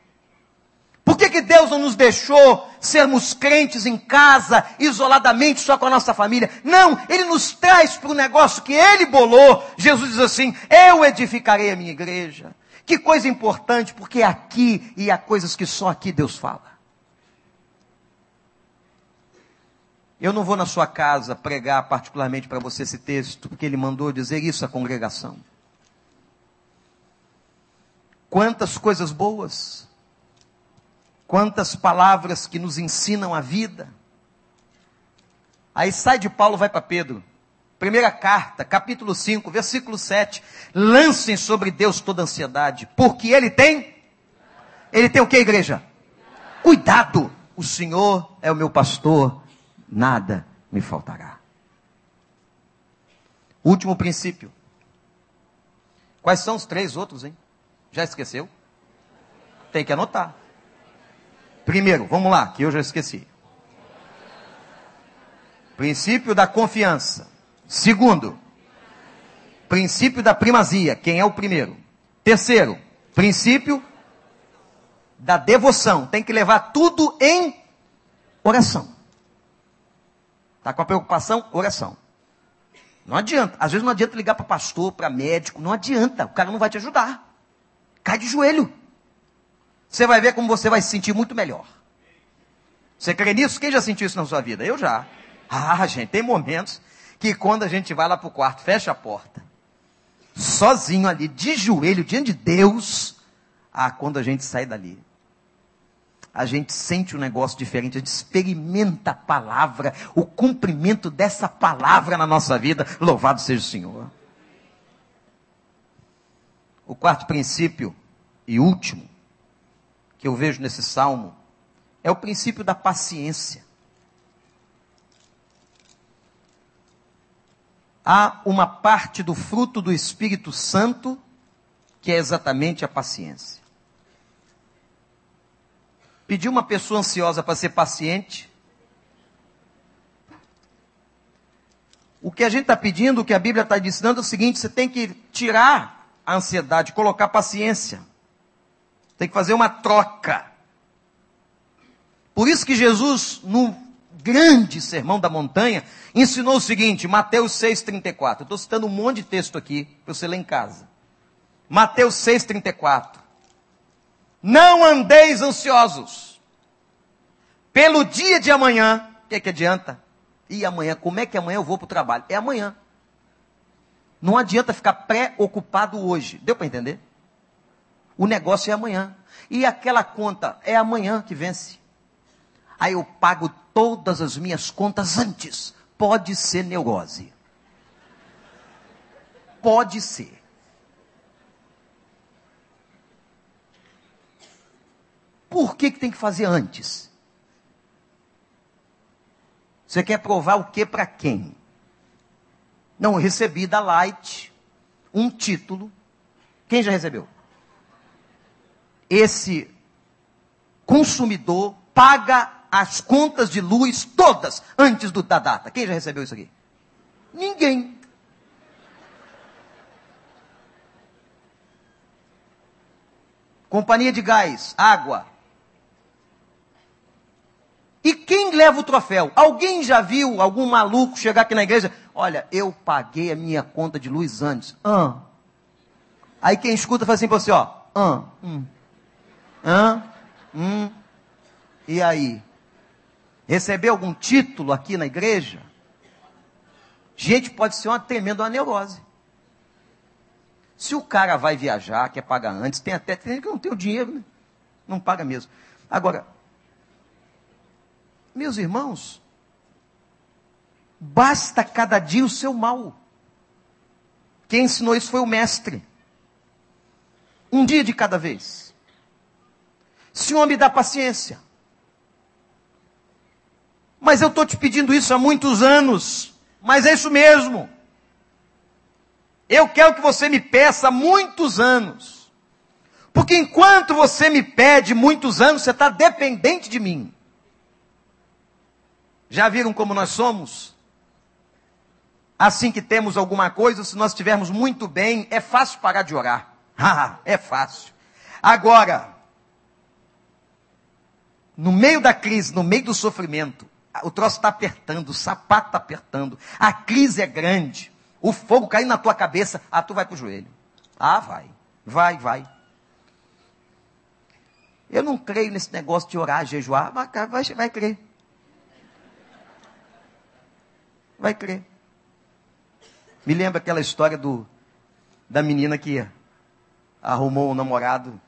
Por que, que Deus não nos deixou sermos crentes em casa, isoladamente, só com a nossa família? Não, Ele nos traz para o negócio que Ele bolou. Jesus diz assim: Eu edificarei a minha igreja. Que coisa importante, porque é aqui e há coisas que só aqui Deus fala. Eu não vou na sua casa pregar particularmente para você esse texto, porque ele mandou dizer isso à congregação. Quantas coisas boas Quantas palavras que nos ensinam a vida. Aí sai de Paulo, vai para Pedro. Primeira carta, capítulo 5, versículo 7. Lancem sobre Deus toda ansiedade, porque Ele tem. Ele tem o que, igreja? Cuidado! O Senhor é o meu pastor, nada me faltará. Último princípio. Quais são os três outros, hein? Já esqueceu? Tem que anotar. Primeiro, vamos lá, que eu já esqueci. Princípio da confiança. Segundo, princípio da primazia. Quem é o primeiro? Terceiro, princípio da devoção. Tem que levar tudo em oração. Está com a preocupação? Oração. Não adianta. Às vezes não adianta ligar para pastor, para médico. Não adianta. O cara não vai te ajudar. Cai de joelho. Você vai ver como você vai se sentir muito melhor. Você crê nisso? Quem já sentiu isso na sua vida? Eu já. Ah, gente, tem momentos que quando a gente vai lá para o quarto, fecha a porta, sozinho ali, de joelho, diante de Deus, ah, quando a gente sai dali, a gente sente um negócio diferente, a gente experimenta a palavra, o cumprimento dessa palavra na nossa vida. Louvado seja o Senhor. O quarto princípio e último que eu vejo nesse salmo é o princípio da paciência. Há uma parte do fruto do Espírito Santo que é exatamente a paciência. Pedir uma pessoa ansiosa para ser paciente. O que a gente está pedindo, o que a Bíblia está ensinando é o seguinte: você tem que tirar a ansiedade, colocar paciência. Tem que fazer uma troca. Por isso que Jesus, no grande sermão da montanha, ensinou o seguinte, Mateus 6,34. Estou citando um monte de texto aqui, para você ler em casa. Mateus 6,34. Não andeis ansiosos pelo dia de amanhã. O que, é que adianta? E amanhã, como é que amanhã eu vou para o trabalho? É amanhã. Não adianta ficar preocupado hoje. Deu para entender? O negócio é amanhã. E aquela conta é amanhã que vence. Aí eu pago todas as minhas contas antes. Pode ser neurose. Pode ser. Por que, que tem que fazer antes? Você quer provar o que para quem? Não, recebi da Light um título. Quem já recebeu? Esse consumidor paga as contas de luz todas antes do, da data. Quem já recebeu isso aqui? Ninguém. Companhia de gás, água, e quem leva o troféu? Alguém já viu algum maluco chegar aqui na igreja? Olha, eu paguei a minha conta de luz antes. Ah. Aí quem escuta fala assim para você, ó. Ah, hum. Ah, hum. E aí? Recebeu algum título aqui na igreja? Gente, pode ser uma tremenda uma neurose. Se o cara vai viajar, quer pagar antes, tem até tem que não tem o dinheiro, né? não paga mesmo. Agora, meus irmãos, basta cada dia o seu mal. Quem ensinou isso foi o mestre. Um dia de cada vez. Senhor, me dá paciência. Mas eu estou te pedindo isso há muitos anos. Mas é isso mesmo. Eu quero que você me peça há muitos anos. Porque enquanto você me pede muitos anos, você está dependente de mim. Já viram como nós somos? Assim que temos alguma coisa, se nós estivermos muito bem, é fácil parar de orar. É fácil. Agora, no meio da crise, no meio do sofrimento, o troço está apertando, o sapato está apertando, a crise é grande, o fogo caindo na tua cabeça, ah, tu vai para o joelho. Ah, vai, vai, vai. Eu não creio nesse negócio de orar, jejuar, mas vai, vai crer. Vai crer. Me lembra aquela história do da menina que arrumou um namorado.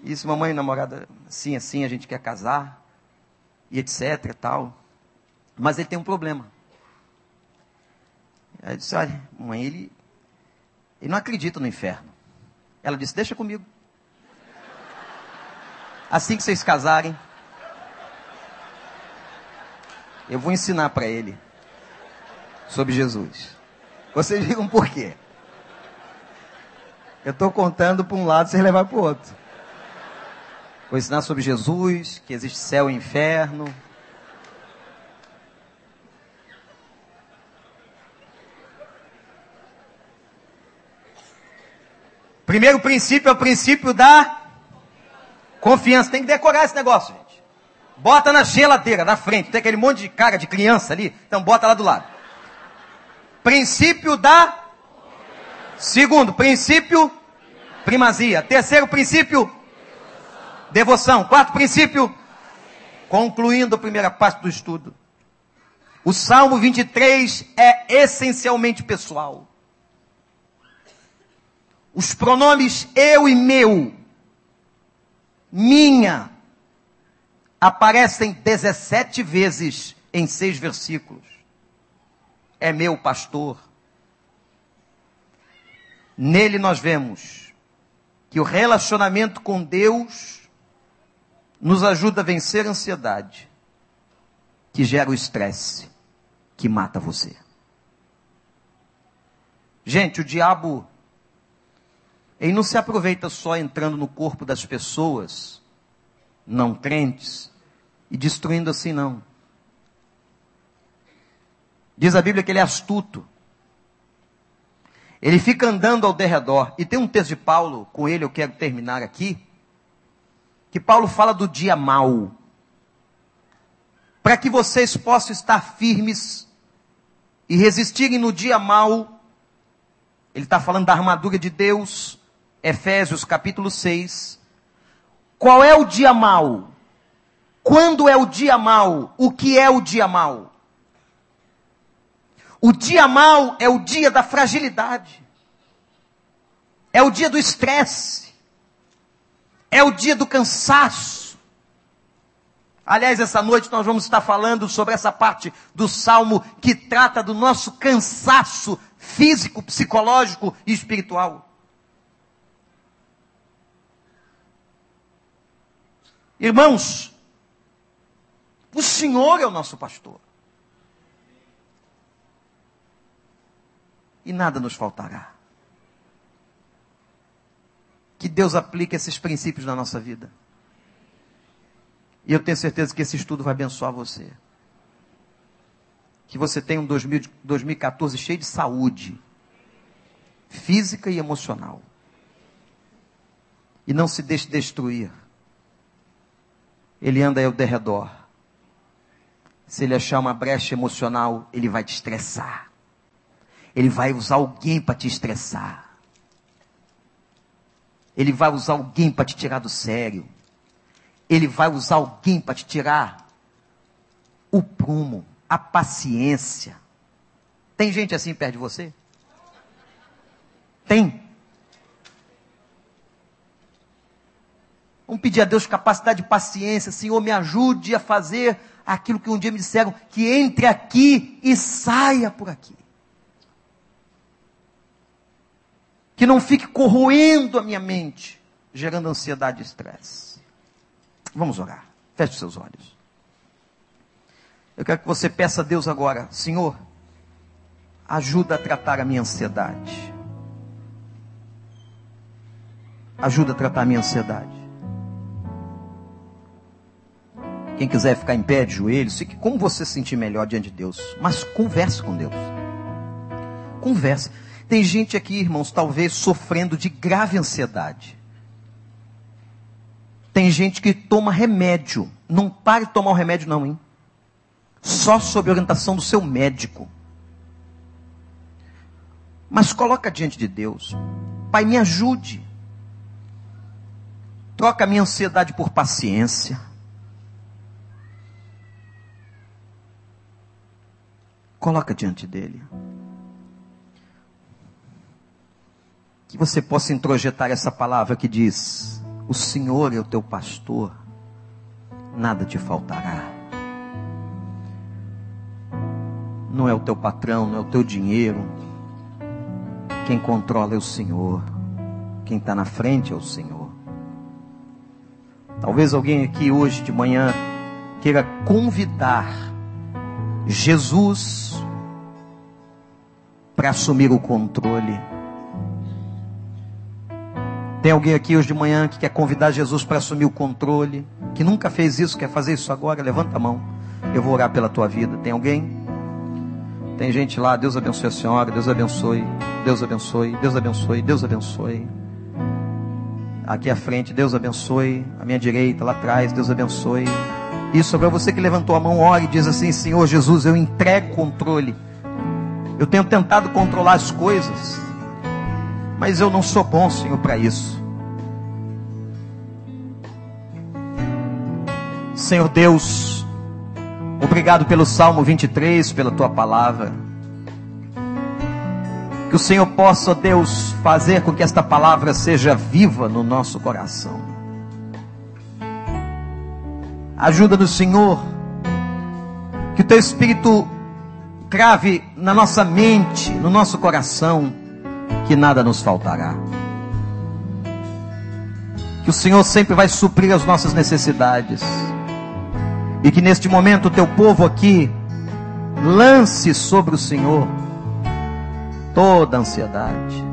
Disse, mamãe, namorada, assim, assim, a gente quer casar, e etc, tal. Mas ele tem um problema. Aí disse, olha, mãe, ele, ele não acredita no inferno. Ela disse, deixa comigo. Assim que vocês casarem, Eu vou ensinar para ele sobre Jesus. Vocês digam por quê? Eu estou contando para um lado, vocês levar para o outro. Vou ensinar sobre Jesus, que existe céu e inferno. Primeiro princípio é o princípio da confiança. Tem que decorar esse negócio. Bota na geladeira, na frente. Tem aquele monte de cara de criança ali. Então bota lá do lado. Princípio da. Segundo, princípio primazia. Terceiro princípio, devoção. Quarto princípio, concluindo a primeira parte do estudo. O Salmo 23 é essencialmente pessoal. Os pronomes eu e meu, minha, aparecem 17 vezes em seis versículos. É meu pastor. Nele nós vemos que o relacionamento com Deus nos ajuda a vencer a ansiedade, que gera o estresse, que mata você. Gente, o diabo, ele não se aproveita só entrando no corpo das pessoas não crentes e destruindo assim, não. Diz a Bíblia que ele é astuto. Ele fica andando ao derredor. E tem um texto de Paulo, com ele eu quero terminar aqui, que Paulo fala do dia mau. Para que vocês possam estar firmes e resistirem no dia mau. Ele está falando da armadura de Deus, Efésios capítulo 6. Qual é o dia mau? Quando é o dia mau? O que é o dia mau? O dia mal é o dia da fragilidade. É o dia do estresse. É o dia do cansaço. Aliás, essa noite nós vamos estar falando sobre essa parte do salmo que trata do nosso cansaço físico, psicológico e espiritual. Irmãos, o Senhor é o nosso pastor. e nada nos faltará. Que Deus aplique esses princípios na nossa vida. E eu tenho certeza que esse estudo vai abençoar você. Que você tenha um 2014 cheio de saúde, física e emocional. E não se deixe destruir. Ele anda ao derredor. Se ele achar uma brecha emocional, ele vai te estressar. Ele vai usar alguém para te estressar. Ele vai usar alguém para te tirar do sério. Ele vai usar alguém para te tirar o prumo, a paciência. Tem gente assim perto de você? Tem. Vamos pedir a Deus capacidade de paciência. Senhor, me ajude a fazer aquilo que um dia me disseram, que entre aqui e saia por aqui. que não fique corroendo a minha mente, gerando ansiedade e estresse. Vamos orar. Feche seus olhos. Eu quero que você peça a Deus agora, Senhor, ajuda a tratar a minha ansiedade. Ajuda a tratar a minha ansiedade. Quem quiser ficar em pé de joelhos, fique como você se sentir melhor diante de Deus. Mas converse com Deus. Converse. Tem gente aqui, irmãos, talvez sofrendo de grave ansiedade. Tem gente que toma remédio. Não pare de tomar o remédio, não, hein? Só sob orientação do seu médico. Mas coloca diante de Deus. Pai, me ajude. Troca a minha ansiedade por paciência. Coloca diante dele. que você possa introjetar essa palavra que diz: O Senhor é o teu pastor, nada te faltará. Não é o teu patrão, não é o teu dinheiro. Quem controla é o Senhor. Quem está na frente é o Senhor. Talvez alguém aqui hoje de manhã queira convidar Jesus para assumir o controle. Tem alguém aqui hoje de manhã que quer convidar Jesus para assumir o controle, que nunca fez isso, quer fazer isso agora? Levanta a mão. Eu vou orar pela tua vida. Tem alguém? Tem gente lá, Deus abençoe a senhora, Deus abençoe, Deus abençoe, Deus abençoe, Deus abençoe. Aqui à frente, Deus abençoe. À minha direita, lá atrás, Deus abençoe. Isso para você que levantou a mão, ore e diz assim: Senhor Jesus, eu entrego controle. Eu tenho tentado controlar as coisas, mas eu não sou bom, Senhor, para isso. Senhor Deus, obrigado pelo Salmo 23, pela tua palavra. Que o Senhor possa, Deus, fazer com que esta palavra seja viva no nosso coração. Ajuda do Senhor, que o teu Espírito crave na nossa mente, no nosso coração, que nada nos faltará. Que o Senhor sempre vai suprir as nossas necessidades. E que neste momento o teu povo aqui lance sobre o Senhor toda a ansiedade,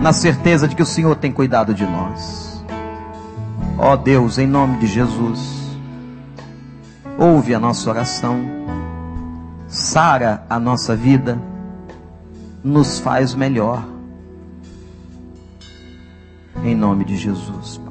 na certeza de que o Senhor tem cuidado de nós. Ó Deus, em nome de Jesus, ouve a nossa oração, sara a nossa vida, nos faz melhor. Em nome de Jesus.